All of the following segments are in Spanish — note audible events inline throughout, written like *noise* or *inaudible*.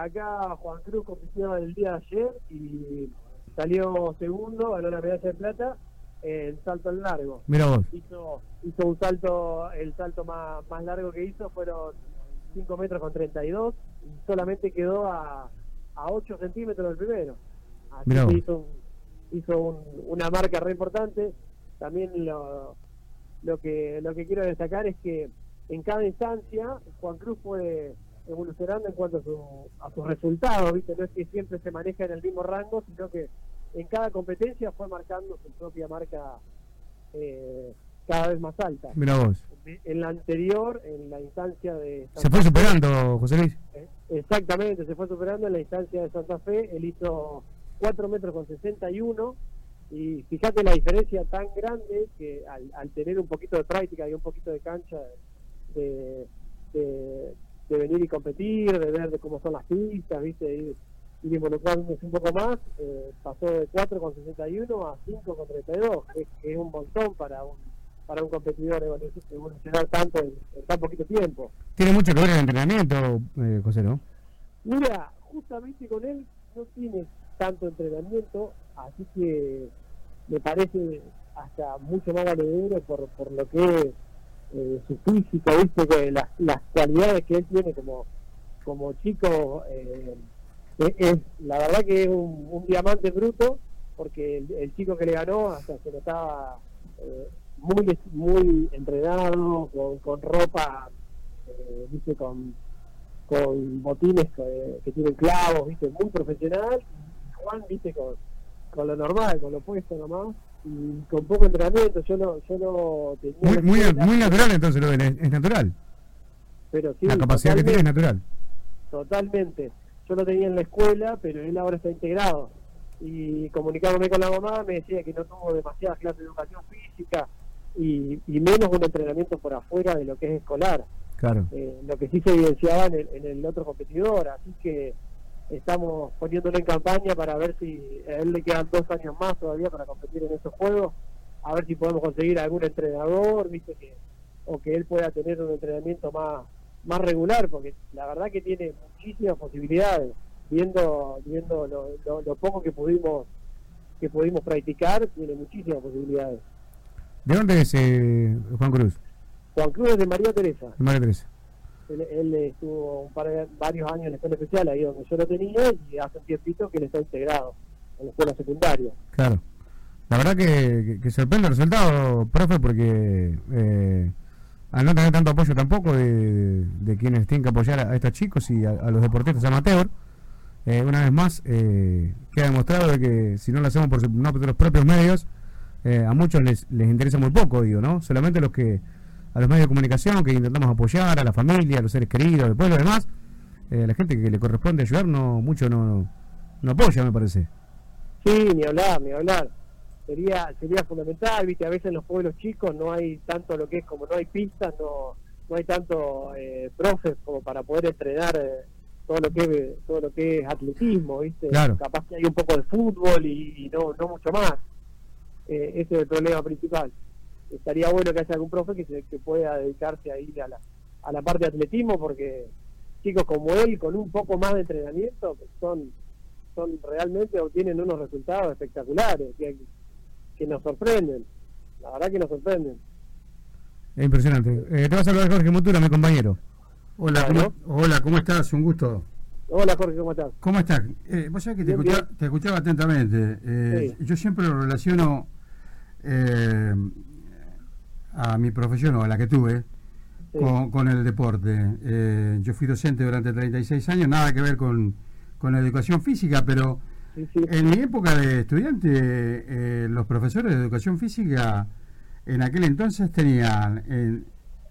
acá Juan Cruz compitió el día de ayer y salió segundo, ganó la medalla de plata en salto al largo. Mira vos. Hizo, hizo un salto, el salto más, más largo que hizo fueron 5 metros con 32 y solamente quedó a, a 8 centímetros del primero. Así Mirá que vos. hizo, un- hizo un- una marca re importante. También lo, lo que lo que quiero destacar es que en cada instancia Juan Cruz fue evolucionando en cuanto a, su, a sus resultados, ¿viste? No es que siempre se maneja en el mismo rango, sino que en cada competencia fue marcando su propia marca eh, cada vez más alta. Mira vos. En la anterior, en la instancia de... Se fue superando, José Luis. Eh, Exactamente, se fue superando en la instancia de Santa Fe, él hizo 4 metros con 61 y fíjate la diferencia tan grande que al, al tener un poquito de práctica y un poquito de cancha de, de, de venir y competir, de ver de cómo son las pistas, viste, ir, ir involucrándose un poco más, eh, pasó de 4 con 61 a 5 con 32, que, que es un montón para un para un competidor evolu- evolucionar tanto en, en tan poquito tiempo. Tiene mucho que ver el entrenamiento, eh, José, ¿no? Mira, justamente con él no tiene tanto entrenamiento, así que me parece hasta mucho más valedero por, por lo que es eh, su físico, viste, que las, las cualidades que él tiene como, como chico, eh, es, la verdad que es un, diamante bruto, porque el, chico que le ganó hasta se notaba eh, muy muy entrenado, con, con ropa, eh, viste, con con botines que, tienen clavos, viste, muy profesional, Juan, viste, con, con lo normal, con lo puesto nomás, y con poco entrenamiento, yo no, yo no tenía Muy, muy, natural entonces lo es, es natural. pero sí, la capacidad que tiene es natural. totalmente. Yo lo tenía en la escuela, pero él ahora está integrado. Y comunicándome con la mamá, me decía que no tuvo demasiadas clases de educación física y, y menos un entrenamiento por afuera de lo que es escolar. Claro. eh, lo que sí se evidenciaba en el, en el otro competidor, así que estamos poniéndolo en campaña para ver si a él le quedan dos años más todavía para competir en esos juegos, a ver si podemos conseguir algún entrenador, viste que o que él pueda tener un entrenamiento más más regular, porque la verdad que tiene muchísimas posibilidades, viendo viendo lo, lo- lo poco que pudimos que pudimos practicar, tiene muchísimas posibilidades. ¿De dónde es eh, Juan Cruz? Juan Cruz es de María Teresa. De María Teresa. Él, estuvo un par de, varios años en la escuela especial, ahí donde yo lo tenía, y hace un tiempito que él está integrado en la escuela secundaria. Claro. La verdad que, sorprende el resultado, profe, porque eh, al no tener tanto apoyo tampoco de, quienes tienen que apoyar a, estos chicos y a, los deportistas amateur, eh, una vez más eh, queda demostrado de que si no lo hacemos por no por los propios medios, eh, a muchos les, les interesa muy poco, digo, ¿no? Solamente los que a los medios de comunicación que intentamos apoyar, a la familia, a los seres queridos, después lo demás, eh, la gente que le corresponde ayudar no mucho no, no apoya, me parece. Sí, ni hablar, ni hablar. Sería sería fundamental, viste, a veces en los pueblos chicos no hay tanto lo que es, como no hay pistas, no no hay tanto eh, profes como para poder entrenar eh, todo lo que es, todo lo que es atletismo, viste. Claro. Capaz que hay un poco de fútbol y, y no no mucho más. Eh, ese es el problema principal. Estaría bueno que haya algún profe que, se, que pueda dedicarse ahí a la, a la parte de atletismo porque chicos como él con un poco más de entrenamiento son son realmente obtienen unos resultados espectaculares que, que nos sorprenden la verdad que nos sorprenden Es impresionante. Eh, te vas a hablar Jorge Motura, mi compañero. Hola. ¿cómo, hola, ¿cómo estás? Un gusto. hola Jorge cómo estás ¿Cómo estás? Eh, vos sabés que te Bien, escuchaba, bien. te escuchaba atentamente. Eh, Sí. Yo siempre lo relaciono eh, a mi profesión o a la que tuve Sí. con, con el deporte. Eh, yo fui docente durante 36 años, nada que ver con, con la educación física, pero Sí, sí. en mi época de estudiante, eh, los profesores de educación física en aquel entonces tenían en,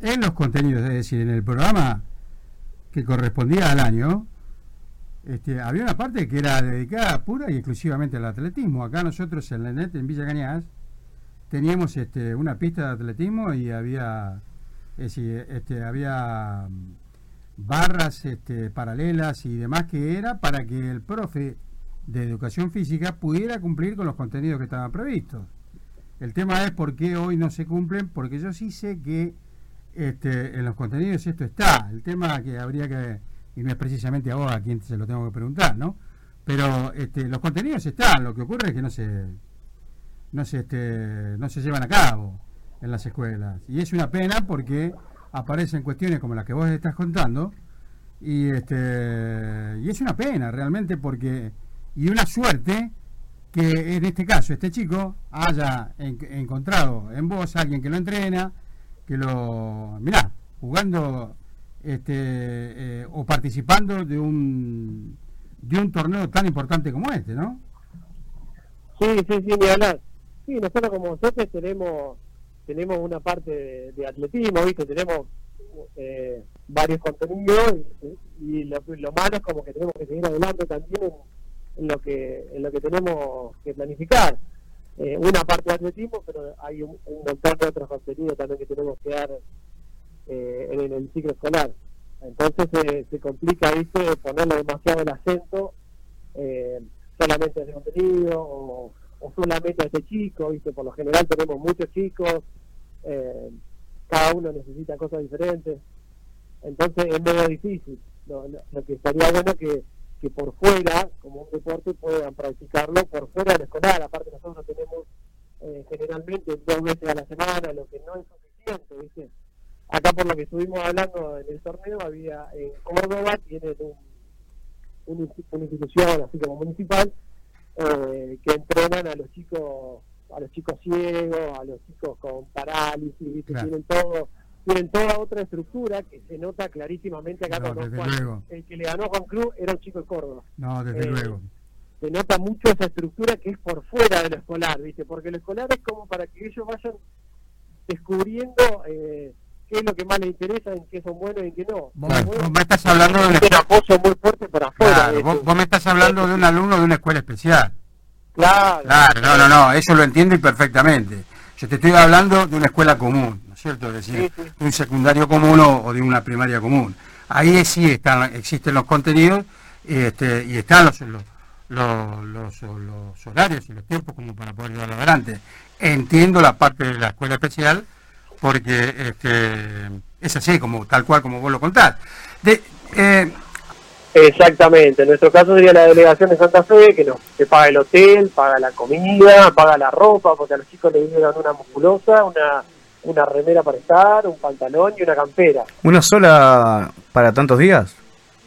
en los contenidos, es decir, en el programa que correspondía al año, este, había una parte que era dedicada pura y exclusivamente al atletismo. Acá nosotros en la NET, en Villa Cañas, teníamos este, una pista de atletismo y había, este, había mm, barras este, paralelas y demás que era para que el profe de educación física pudiera cumplir con los contenidos que estaban previstos. El tema es por qué hoy no se cumplen, porque yo sí sé que este, en los contenidos esto está. El tema que habría que y no es precisamente a vos a quien se lo tengo que preguntar, ¿no? Pero los contenidos están, lo que ocurre es que no se, no se, este, no se llevan a cabo en las escuelas. Y es una pena porque aparecen cuestiones como las que vos estás contando, y, este, y es una pena realmente porque, y una suerte que en este caso este chico haya encontrado en vos alguien que lo entrena, que lo, mirá, jugando este, eh, o participando de un de un torneo tan importante como este, ¿no? Sí, sí, sí, ni. Sí, nosotros como nosotros tenemos tenemos una parte de, atletismo, ¿viste? Tenemos eh, varios contenidos y, lo, malo es como que tenemos que seguir adelante también en, lo que en lo que tenemos que planificar. Eh, una parte de atletismo, pero hay un, montón de otros contenidos también que tenemos que dar eh, en, el ciclo escolar. Entonces se complica, ¿viste? Ponerle demasiado el acento solamente en ese contenido o o solamente a este chico, ¿viste? Por lo general tenemos muchos chicos, eh, cada uno necesita cosas diferentes, entonces es medio difícil. Lo, que estaría bueno que, que por fuera, como un deporte, puedan practicarlo por fuera del escolar. Aparte nosotros tenemos eh, generalmente dos veces a la semana, lo que no es suficiente, ¿viste? Acá por lo que estuvimos hablando en el torneo, había en Córdoba, tienen un, una institución así como municipal, eh, que entrenan a los chicos a los chicos ciegos, a los chicos con parálisis, tienen todo tienen toda otra estructura que se nota clarísimamente acá el que le ganó Juan Cruz era un chico de Córdoba. No, desde eh, luego. Se nota mucho esa estructura que es por fuera de lo escolar, ¿viste? Porque lo escolar es como para que ellos vayan descubriendo eh, qué es lo que más les interesa, en qué son buenos y en qué no. Vos, me estás hablando de un apoyo muy fuerte por afuera. vos, me estás hablando de un alumno de una escuela especial. Claro. Claro, no, no, no, eso lo entiendo perfectamente. Yo te estoy hablando de una escuela común, ¿no es cierto? Es decir, de un secundario común o, de una primaria común. Ahí sí están, existen los contenidos este, y están los, los, los, los, horarios y los tiempos como para poder llevarlo adelante. Entiendo la parte de la escuela especial porque este, es así, como tal cual como vos lo contás. De, eh, Exactamente, en nuestro caso sería la delegación de Santa Fe, que nos que paga el hotel, paga la comida, paga la ropa, porque a los chicos les dieron una musculosa, una, una remera para estar, un pantalón y una campera. ¿Una sola para tantos días?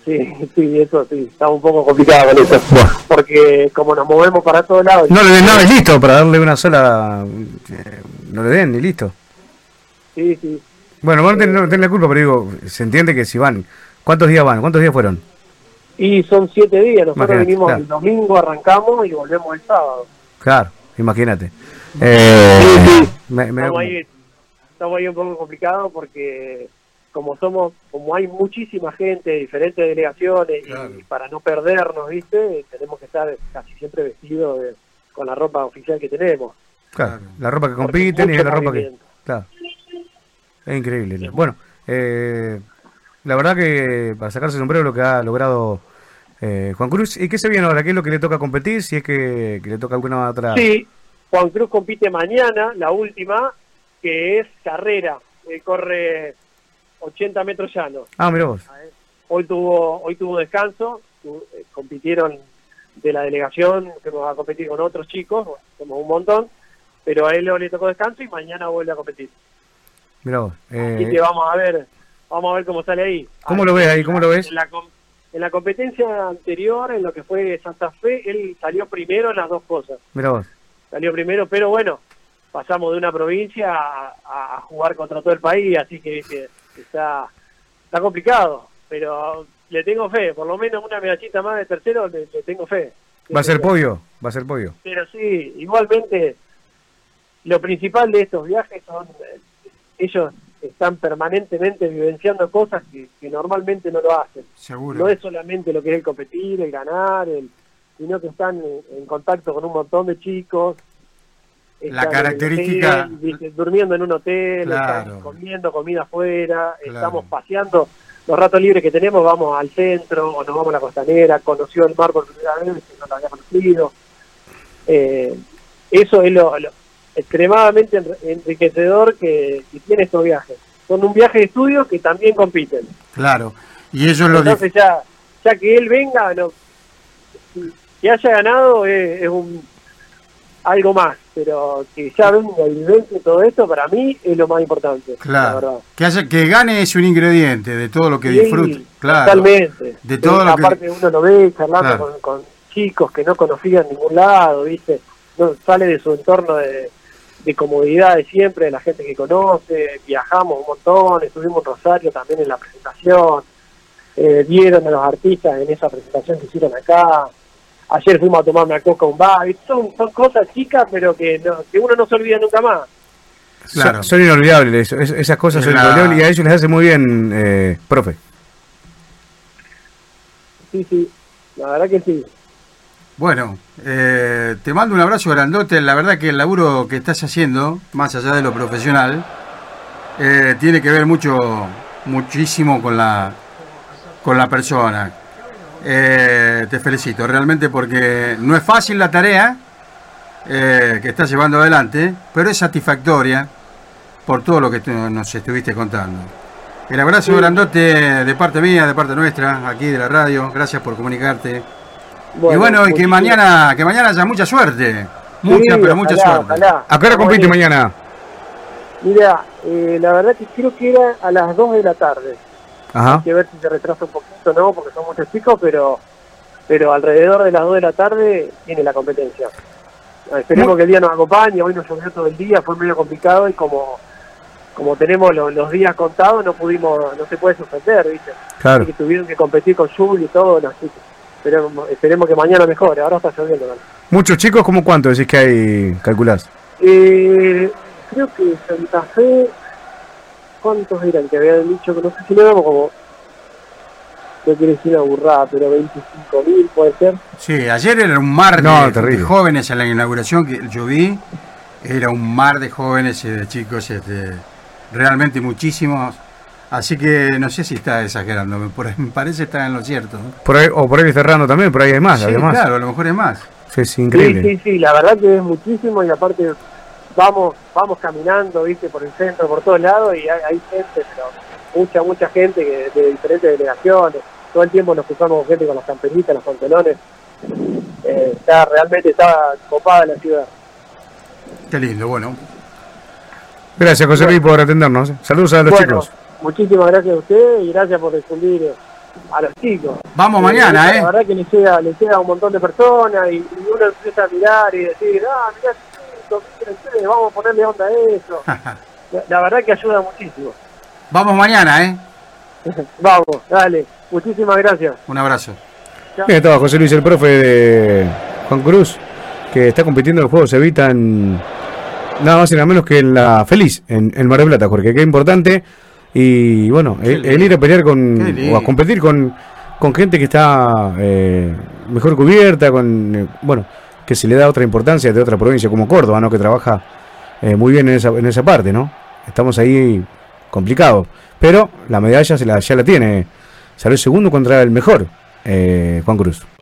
Sí, *laughs* sí, eso sí, está un poco complicado con eso, porque como nos movemos para todos lados... No le den nada, listo, para darle una sola... Eh, no le den, ni listo. Sí, sí. Bueno, vos no tenés la culpa, pero digo, se entiende que si van, ¿cuántos días van? ¿Cuántos días fueron? Y son siete días, nosotros venimos el domingo, arrancamos y volvemos el sábado. Claro, imagínate. Eh, sí, sí. estamos, ahí, estamos, ahí, un poco complicados porque como somos, como hay muchísima gente, diferentes delegaciones, y para no perdernos, ¿viste? Tenemos que estar casi siempre vestidos con la ropa oficial que tenemos. Claro, la ropa que compiten y la ropa que... Claro. Es increíble. Bueno, eh, la verdad que para sacarse el sombrero lo que ha logrado eh, Juan Cruz. ¿Y qué se viene ahora? ¿Qué es lo que le toca competir? Si es que, le toca alguna otra. Sí, Juan Cruz compite mañana, la última, que es carrera. corre 80 metros llanos. Ah, mira vos. Hoy tuvo, hoy tuvo descanso, eh, compitieron de la delegación, que va a competir con otros chicos, somos un montón, pero a él le tocó descanso y mañana vuelve a competir. Mira vos. Así que vamos a ver, vamos a ver cómo sale ahí. ¿Cómo lo ves ahí? ¿Cómo lo ves? En la, en la competencia anterior, en lo que fue Santa Fe, él salió primero en las dos cosas. Mira vos. Salió primero, pero bueno, pasamos de una provincia a, jugar contra todo el país, así que, está, está complicado, pero le tengo fe, por lo menos una medallita más de tercero le, tengo fe. Va a ser podio, va a ser podio. Pero sí, igualmente, lo principal de estos viajes son eh, ellos están permanentemente vivenciando cosas que, normalmente no lo hacen. Seguro. No es solamente lo que es el competir, el ganar, el, sino que están en, contacto con un montón de chicos. La característica... durmiendo en un hotel, comiendo comida afuera, estamos paseando. Los ratos libres que tenemos vamos al centro o nos vamos a la costanera, conoció el mar por primera vez, no lo había conocido. Eh, eso es lo extremadamente enriquecedor que, tiene estos viajes. Son un viaje de estudio que también compiten. Claro. Y eso es lo Entonces ya, ya que él venga, no, que haya ganado es, es un algo más, pero que ya venga y vence todo esto, para mí es lo más importante. La Claro. verdad. Que, haya, que gane es un ingrediente de todo lo que Sí, disfruta. Claro. Totalmente. De todo lo que- Aparte uno lo ve charlando Claro. con, con chicos que no conocían en ningún lado, ¿viste? No, sale de su entorno de, de comodidad de siempre, de la gente que conoce, viajamos un montón, estuvimos en Rosario también en la presentación, eh, vieron a los artistas en esa presentación que hicieron acá, ayer fuimos a tomar una coca a un bar, son, son cosas chicas pero que, no, que uno no se olvida nunca más. Claro. Son, son inolvidables, eso, es- esas cosas son Claro. inolvidables y a ellos les hace muy bien, eh, profe. Sí, sí, la verdad que sí. Bueno, eh, te mando un abrazo grandote. La verdad que el laburo que estás haciendo, más allá de lo profesional, eh, tiene que ver mucho, muchísimo con la, con la persona. Eh, te felicito realmente porque no es fácil la tarea que estás llevando adelante, pero es satisfactoria por todo lo que nos estuviste contando. El abrazo Sí. grandote de parte mía, de parte nuestra, aquí de la radio. Gracias por comunicarte. Y bueno, y que mañana, que mañana haya mucha suerte. Mucha, Sí, pero mucha ojalá, suerte. ojalá. ¿A qué hora compite mañana? Mira, eh, la verdad que creo que era a las 2 de la tarde. Ajá. Hay que ver si se retrasa un poquito no, porque son muchos chicos, pero pero alrededor de las 2 de la tarde tiene la competencia. Esperemos Muy- que el día nos acompañe, hoy nos llovió todo el día, fue medio complicado y como como tenemos lo- los días contados no pudimos, no se puede suspender, ¿viste? Claro. Así que tuvieron que competir con lluvia y todo, así que esperemos, esperemos que mañana mejore, ahora está lloviendo. ¿no? Muchos chicos, ¿cómo cuánto decís que hay, calculás? Eh, creo que Santa Fe, ¿cuántos eran que habían dicho? que No sé si no éramos como, no quiero decir una burrada, pero 25 mil puede ser. Sí, ayer era un mar de, No, de terrible. jóvenes en la inauguración que yo vi. Era un mar de jóvenes y de chicos, este, realmente muchísimos. Así que no sé si está exagerando, me, por ahí me parece estar en lo cierto. ¿no? Por ahí, o por ahí cerrando también, por ahí hay más, sí, además. claro, a lo mejor es más. Sí, es increíble. Sí, sí, sí, la verdad que es muchísimo y aparte vamos vamos caminando, viste, por el centro, por todos lados y hay, hay gente, pero mucha, mucha gente que, de diferentes delegaciones. Todo el tiempo nos cruzamos con gente con las camperitas, los pantalones. Eh, está realmente está copada la ciudad. Qué lindo, bueno. Gracias, José Luis, por atendernos. Saludos a los bueno, chicos. Muchísimas gracias a usted y gracias por difundir eh, a los chicos. Vamos mañana, ¿eh? La verdad que le llega, le llega a un montón de personas y, y uno empieza a mirar y decir, ah, mirá, chico, miren ustedes, vamos a ponerle onda a eso. *laughs* la, la verdad que ayuda muchísimo. Vamos mañana, ¿eh? *laughs* vamos, dale, muchísimas gracias. Un abrazo. Bien, estaba José Luis, el profe de Juan Cruz, que está compitiendo en los Juegos Evita en nada más y nada menos que en la Feliz, en, en Mar del Plata, Jorge, que es importante. Y bueno, el, el ir a pelear con, o a competir con, con gente que está eh, mejor cubierta, con eh, bueno, que se le da otra importancia de otra provincia como Córdoba, ¿no? Que trabaja eh, muy bien en esa, en esa parte, ¿no? Estamos ahí complicados. Pero la medalla se la, ya la tiene. Salió segundo contra el mejor, eh, Juan Cruz.